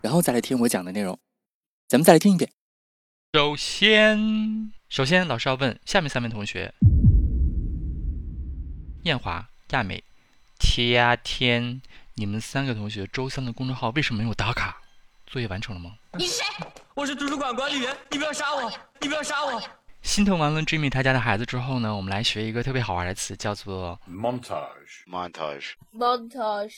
然后再来听我讲的内容，咱们再来听一遍。首先，首先老师要问下面三位同学：艳华、亚美、天天，你们三个同学周三的公众号为什么没有打卡？作业完成了吗？你是谁？我是图书馆管理员，你不要杀我！你不要杀我！心疼完了 Jimmy 他家的孩子之后呢，我们来学一个特别好玩的词，叫做 montage montage montage。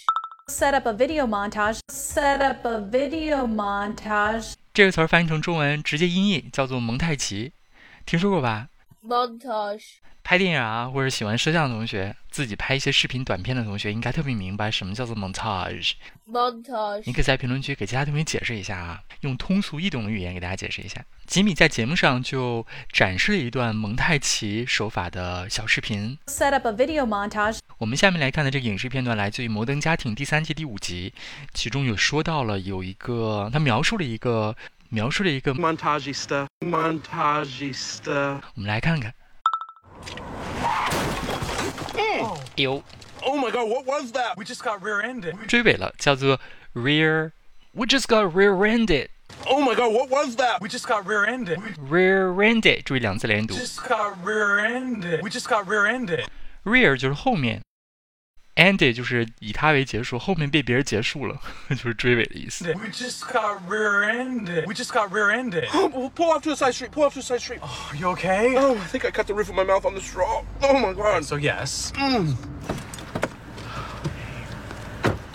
Set up a video montage. Set up a video montage. 这个词儿翻译成中文直接音译叫做蒙太奇，听说过吧？montage。拍电影啊，或者喜欢摄像的同学，自己拍一些视频短片的同学，应该特别明白什么叫做 montage。montage。你可以在评论区给其他同学解释一下啊，用通俗易懂的语言给大家解释一下。吉米在节目上就展示了一段蒙太奇手法的小视频。Set up a video montage。我们下面来看的这个影视片段来自于《摩登家庭》第三季第五集，其中有说到了有一个，他描述了一个，描述了一个 montage stuff，montage stuff。我们来看看。有。Oh my god, what was that? We just got rear-ended. 追尾了，叫做 rear。We just got rear-ended. Oh my god, what was that? We just got rear-ended. Rear-ended，注意两次连读。Just got rear-ended. We just got rear-ended. Rear 就是后面 ，ended 就是以它为结束，后面被别人结束了，就是追尾的意思。 We just got rear-ended. We just got rear-ended. Oh, pull off to the side street. Pull off to the side street. Are you okay? Oh, I think I cut the roof of my mouth on the straw. Oh my god. So yes. Mm.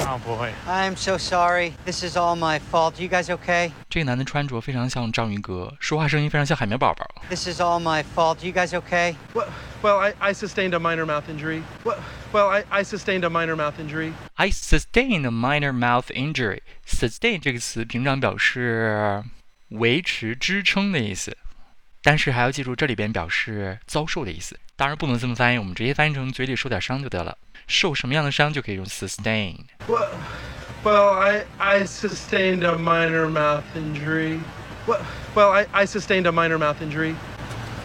Oh boy. I'm so sorry. This is all my fault. You guys okay? 这个男的穿着非常像章鱼哥，说话声音非常像海绵宝宝。 This is all my fault. You guys okay? Well, well I, I sustained a minor mouth injury. Well, well I, I sustained a minor mouth injury. I sustained a minor mouth injury. Sustain 这个词平常表示维持、支撑的意思，但是还要记住这里边表示遭受的意思。当然不能这么翻译，我们直接翻译成嘴里受点伤就得了。 受什么样的伤就可以用 sustain。 Well, well I, I sustained a minor mouth injury. Well, well I, I sustained a minor mouth injury.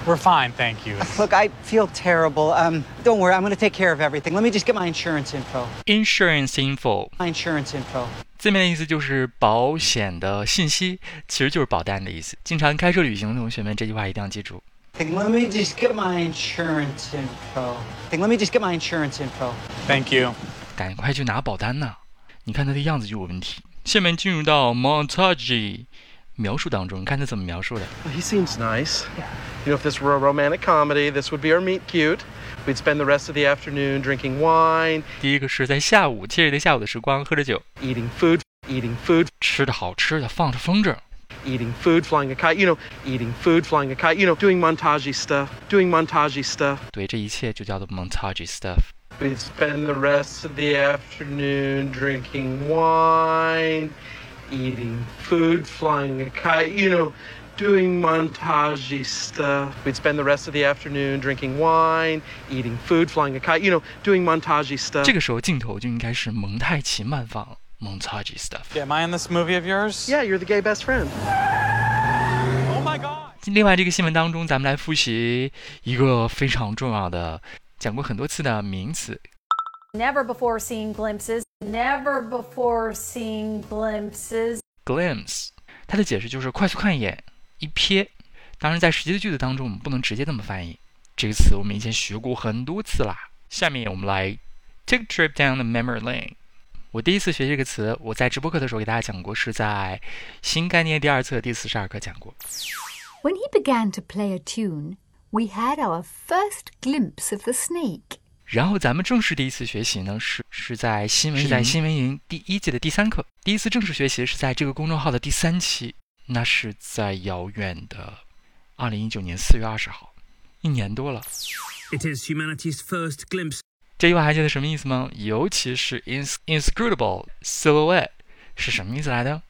We're fine, thank you. Look, I feel terrible. Um, don't worry. I'm going to take care of everything. Let me just get my insurance info. Insurance info， My insurance info. 字面的意思就是保险的信息，其实就是保单的意思。经常开车旅行的同学们，这句话一定要记住。 Let me just get my insurance info. Let me just get my insurance info. Thank you. 赶快去拿保单呐！你看他的样子就有问题。下面进入到 montage 描述当中，你看他怎么描述的。 Well, he seems nice. You know, if this were a romantic comedy, this would be our meet cute. We'd spend the rest of the afternoon drinking wine, 第一个是在下午惬意的下午的时光，喝着酒， eating food, eating food, 吃的好吃的，放着风筝， eating food, flying a kite. You know, eating food, flying a kite. You know, doing montage stuff, doing montage stuff. 对，这一切就叫做 montage stuff。 We'd spend the rest of the afternoon drinking wine, eating food, flying a kite, you know, doing montage stuff. We'd spend the rest of the afternoon drinking wine, eating food, flying a kite, you know, doing montage stuff. 这个时候镜头就应该是蒙太奇慢放 montage stuff。 Am I in this movie of yours? Yeah, you're the gay best friend. Oh my god. 另外，这个新闻当中，咱们来复习一个非常重要的、讲过很多次的名词 Never before seen glimpses. Never before seen glimpses. glimpse。它的解释就是快速看一眼、一瞥。当然，在实际的句子当中，我们不能直接这么翻译。这个词我们以前学过很多次啦。下面我们来 take a trip down the memory lane。 我第一次学这个词，我在直播课的时候给大家讲过，是在新概念第二册第四十二课讲过。When he began to play a tune, we had our first glimpse of the snake. 然后咱们正式第一次学习呢，是是在新闻是在新闻营第一季的第三课。第一次正式学习是在这个公众号的第三期，那是在遥远的二零一九年四月二十号，一年多了。It is humanity's first glimpse. 这句话还记得什么意思吗？尤其是 ins inscrutable silhouette 是什么意思来的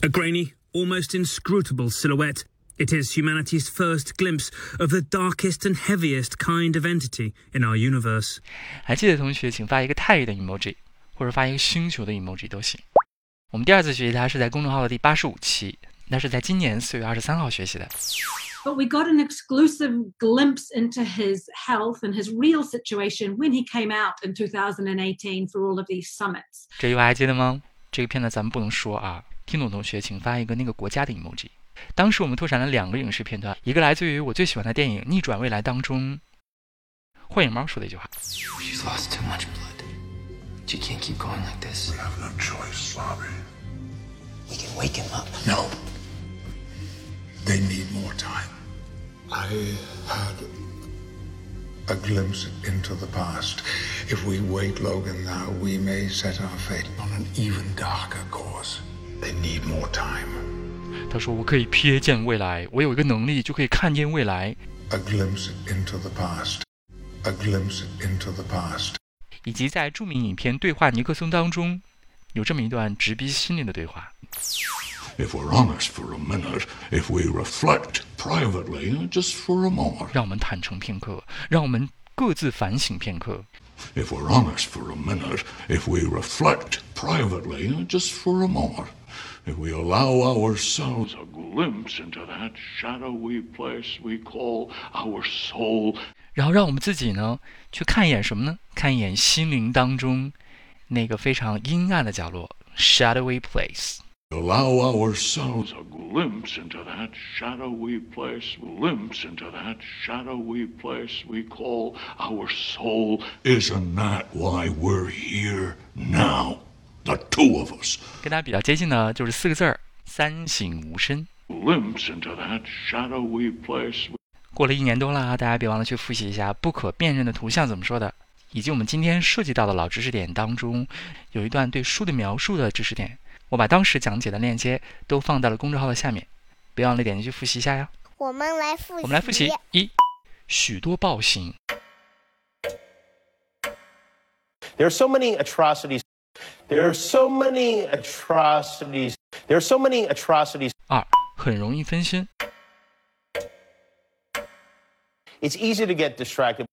？A grainy, almost inscrutable silhouette, it is humanity's first glimpse of the darkest and heaviest kind of entity in our universe. 还记得同学，请发一个太阳的 emoji，或者发一个星球的 emoji 都行。我们第二次学习它是在公众号的第八十五期，那是在今年四月二十三号学习的。But we got an exclusive glimpse into his health and his real situation when he came out in 2018 for all of these summits. 这句话还记得吗？这个片呢，咱们不能说啊。听懂同学，请发一个那个国家的 emoji。当时我们拓展了两个影视片段，一个来自于我最喜欢的电影《逆转未来》当中，幻影猫说的一句话。 She's lost too much blood. She can't keep going like this. We have no choice, Bobby. We can wake him up. No. They need more time. I had a glimpse into the past. If we wait Logan now, we may set our fate on an even darker course. They need more time. 他说：“我可以瞥见未来，我有一个能力就可以看见未来。 A glimpse into the past. A glimpse into the past. ”以及在着名影片《对话尼克松》当中，有这么一段直逼心灵的对话。 If we're honest for a minute, if we reflect privately just for a moment, 让我们坦诚片刻，让我们各自反省片刻。 if we're honest for a minute, if we reflect privately just for a moment, if we allow ourselves a glimpse into that shadowy place we call our soul, 然后让我们自己呢，去看一眼什么呢？看一眼心灵当中那个非常阴暗的角落，shadowy place。 Allow ourselves a glimpse into that shadowy place, glimpse into that shadowy place we call our soul. Isn't that why we're here now? The two of us. 跟大家比较接近的就是四个字儿：三省吾身。Glimpse into that shadowy place. 过了一年多了，大家别忘了去复习一下不可辨认的图像怎么说的，以及我们今天涉及到的老知识点当中，有一段对书的描述的知识点，我把当时讲解的链接都放到了公众号的下面，别忘了点进去复习一下呀。我们来复习。我们来复习一，许多暴行。There are so many atrocities. There are so many atrocities. There are so many atrocities. 二，很容易分心。It's easy to get distracted.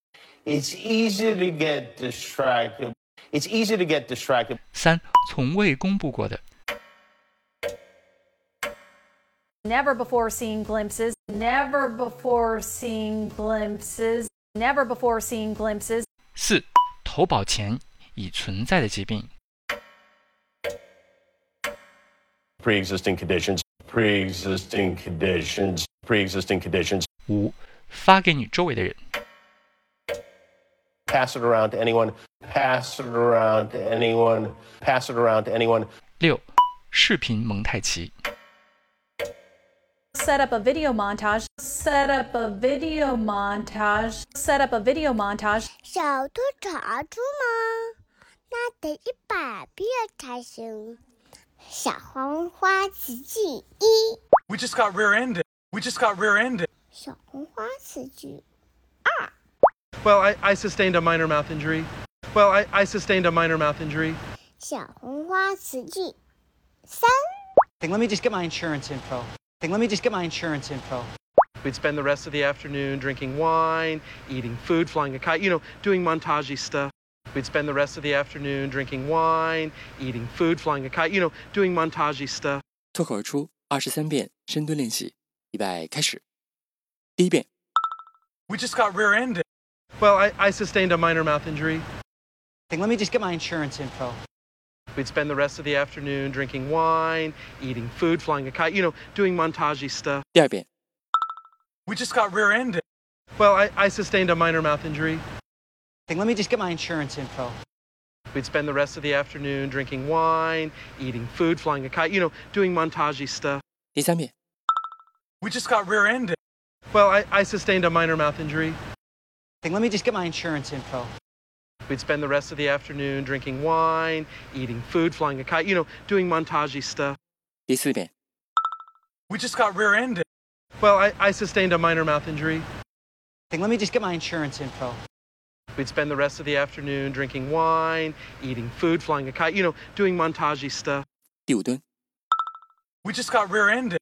It's easy to get distracted. It's easy to get distracted. 三，从未公布过的。Never before seen glimpses. Never before seen glimpses. Never before seen glimpses. 四，投保前已存在的疾病。 Pre-existing conditions. Pre-existing conditions. Pre-existing conditions. 五，发给你周围的人。 Pass it around to anyone. Pass it around to anyone. Pass it around to anyone. 六，视频蒙太奇。 Set up a video montage. Set up a video montage. Set up a video montage. 小兔查出吗？那得一百遍才行。小红花词句一， We just got rear-ended. We just got rear-ended. 小红花词句 Well, I, I sustained a minor mouth injury. Well, I, I sustained a minor mouth injury. 小红花词句三， Let me just get my insurance info. Let me just get my insurance info. We'd spend the rest of the afternoon drinking wine, eating food, flying a kite, you know, doing montage stuff. We'd spend the rest of the afternoon drinking wine, eating food, flying a kite, you know, doing montage stuff. 脱口而出二十三遍深蹲练习，预备开始。第一遍， We just got rear-ended. Well, I, I sustained a minor mouth injury. Let me just get my insurance info. We'd spend the rest of the afternoon drinking wine, eating food, flying a kite, you know, doing montage stuff. 第二遍， We just got rear-ended. Well, I, I sustained a minor mouth injury. Let me just get my insurance info. We'd spend the rest of the afternoon drinking wine, eating food, flying a kite, you know, doing montage stuff. 第三遍， We just got rear-ended. Well, I, I sustained a minor mouth injury. Let me just get my insurance info. We'd spend the rest of the afternoon drinking wine, eating food, flying a kite, you know, doing montage stuff. We just got rear-ended. Well, I, I sustained a minor mouth injury. Let me just get my insurance info. We'd spend the rest of the afternoon drinking wine, eating food, flying a kite, you know, doing montage stuff. We just got rear-ended.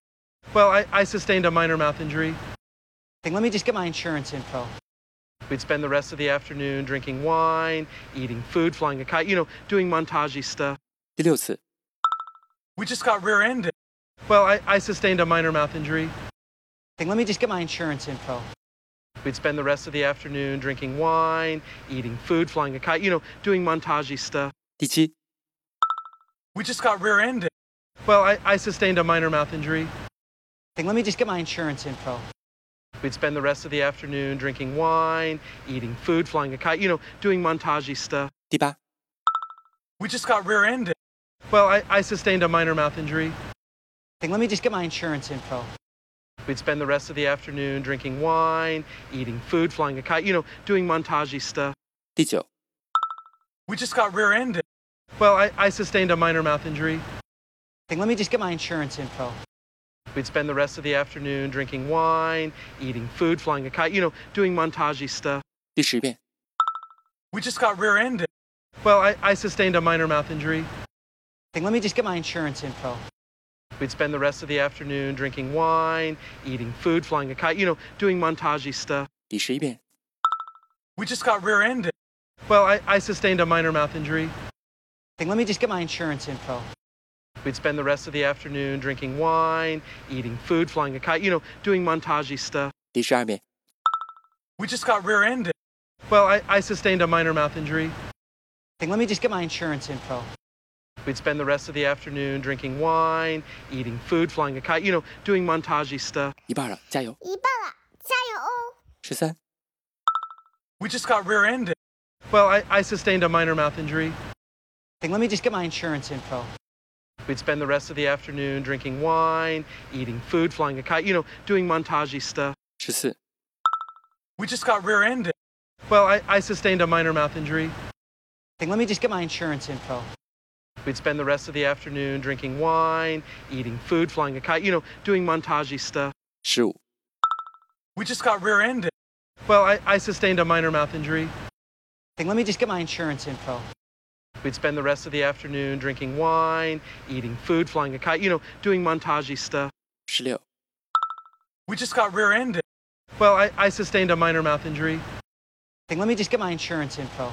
Well, I, I sustained a minor mouth injury. Let me just get my insurance info. We'd spend the rest of the afternoon drinking wine, eating food, flying a kite, you know, doing montage stuff. 第六次， We just got rear-ended. Well, I, I sustained a minor mouth injury. Let me just get my insurance info. We'd spend the rest of the afternoon drinking wine, eating food, flying a kite, you know, doing montage stuff. 第七， We just got rear-ended. Well, I, I sustained a minor mouth injury. Let me just get my insurance info. We'd spend the rest of the afternoon drinking wine, eating food, flying a kite, you know, doing montage stuff. 第八， We just got rear-ended. Well, I, I sustained a minor mouth injury. Let me just get my insurance info. We'd spend the rest of the afternoon drinking wine, eating food, flying a kite, you know, doing montage stuff. 第九， We just got rear-ended. Well, I, I sustained a minor mouth injury. Let me just get my insurance info. We'd spend the rest of the afternoon drinking wine, eating food, flying a kite, you know, doing montage stuff. 第十遍， We just got rear-ended. Well, I, I sustained a minor mouth injury. Let me just get my insurance info. We'd spend the rest of the afternoon drinking wine, eating food, flying a kite, you know, doing montage stuff. 第十一遍， We just got rear-ended. Well, I, I sustained a minor mouth injury. Let me just get my insurance info. We'd spend the rest of the afternoon drinking wine, eating food, flying a kite, you know, doing montage stuff. 第十二遍， We just got rear-ended. Well, I, I sustained a minor mouth injury. Let me just get my insurance info. We'd spend the rest of the afternoon drinking wine, eating food, flying a kite, you know, doing montage stuff. 一半了，加油！一半了，加油哦！十三、 We just got rear-ended. Well, I, I sustained a minor mouth injury. Let me just get my insurance info. We'd spend the rest of the afternoon drinking wine, eating food, flying a kite, you know, doing montage stuff. We just got rear ended. Well, I, I sustained a minor mouth injury. Let me just get my insurance info. We'd spend the rest of the afternoon drinking wine, eating food, flying a kite, you know, doing montage stuff. Shoot. We just got rear ended. Well, I, I sustained a minor mouth injury. Let me just get my insurance info. We'd spend the rest of the afternoon drinking wine, eating food, flying a kite, you know, doing montage stuff. 16. We just got rear-ended. Well, I, I sustained a minor mouth injury. Let me just get my insurance info.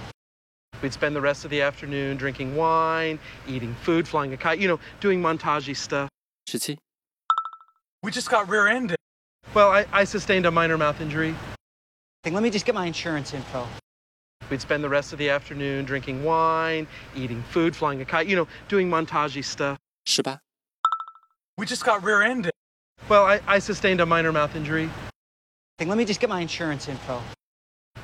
We'd spend the rest of the afternoon drinking wine, eating food, flying a kite, you know, doing montage stuff. 17. We just got rear-ended. Well, I, I sustained a minor mouth injury. Let me just get my insurance info. We'd spend the rest of the afternoon drinking wine, eating food, flying a kite, you know, doing montage stuff. 是吧? We just got rear-ended. Well, I, I sustained a minor mouth injury. Let me just get my insurance info.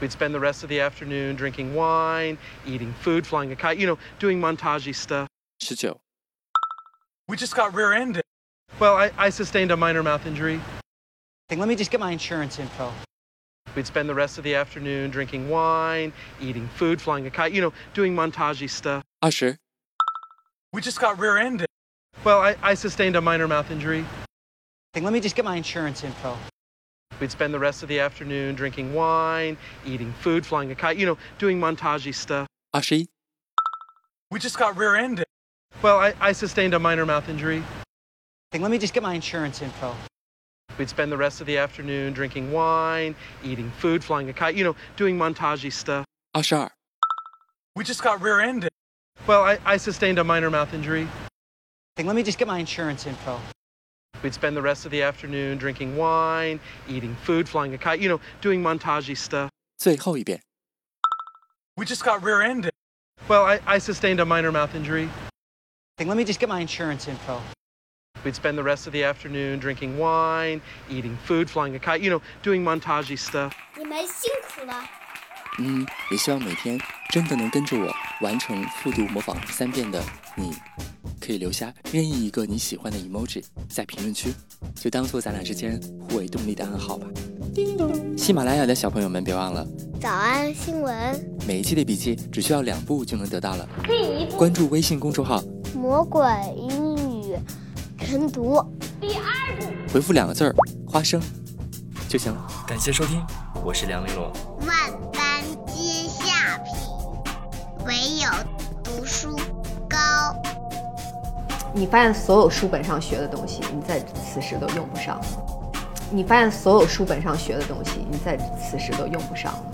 We'd spend the rest of the afternoon drinking wine, eating food, flying a kite, you know, doing montage stuff. 19. We just got rear-ended. Well, I, I sustained a minor mouth injury. Let me just get my insurance info. We'd spend the rest of the afternoon drinking wine, eating food, flying a kite, you know, doing montage stuff. Usher. We just got rear ended. Well, I, I sustained a minor mouth injury. Let me just get my insurance info. We'd spend the rest of the afternoon drinking wine, eating food, flying a kite, you know, doing montage stuff. Ashi? We just got rear ended. Well, I, I sustained a minor mouth injury. Let me just get my insurance info. We'd spend the rest of the afternoon drinking wine, eating food, flying a kite, you know, doing montage stuff. 二十二、 We just got rear-ended. Well, I, I sustained a minor mouth injury. Let me just get my insurance info. We'd spend the rest of the afternoon drinking wine, eating food, flying a kite, you know, doing montage stuff. 最后一遍， We just got rear-ended. Well, I, I sustained a minor mouth injury. Let me just get my insurance info. We'd spend the rest of the afternoon drinking wine, eating food, flying a kite, you know, doing montage stuff. 你们辛苦了。嗯，也希望每天真的能跟着我完成复读模仿三遍的你，可以留下任意一个你喜欢的 emoji 在评论区，就当做咱俩之间互为动力的暗号吧。叮咚！喜马拉雅的小朋友们别忘了，早安新闻，每一期的笔记只需要两步就能得到了。关注微信公众号，魔鬼英语晨读。第二步，回复两个字儿“花生”就行了。感谢收听，我是梁玲珑。万般皆下品，唯有读书高。你发现所有书本上学的东西，你在此时都用不上了。你发现所有书本上学的东西，你在此时都用不上了。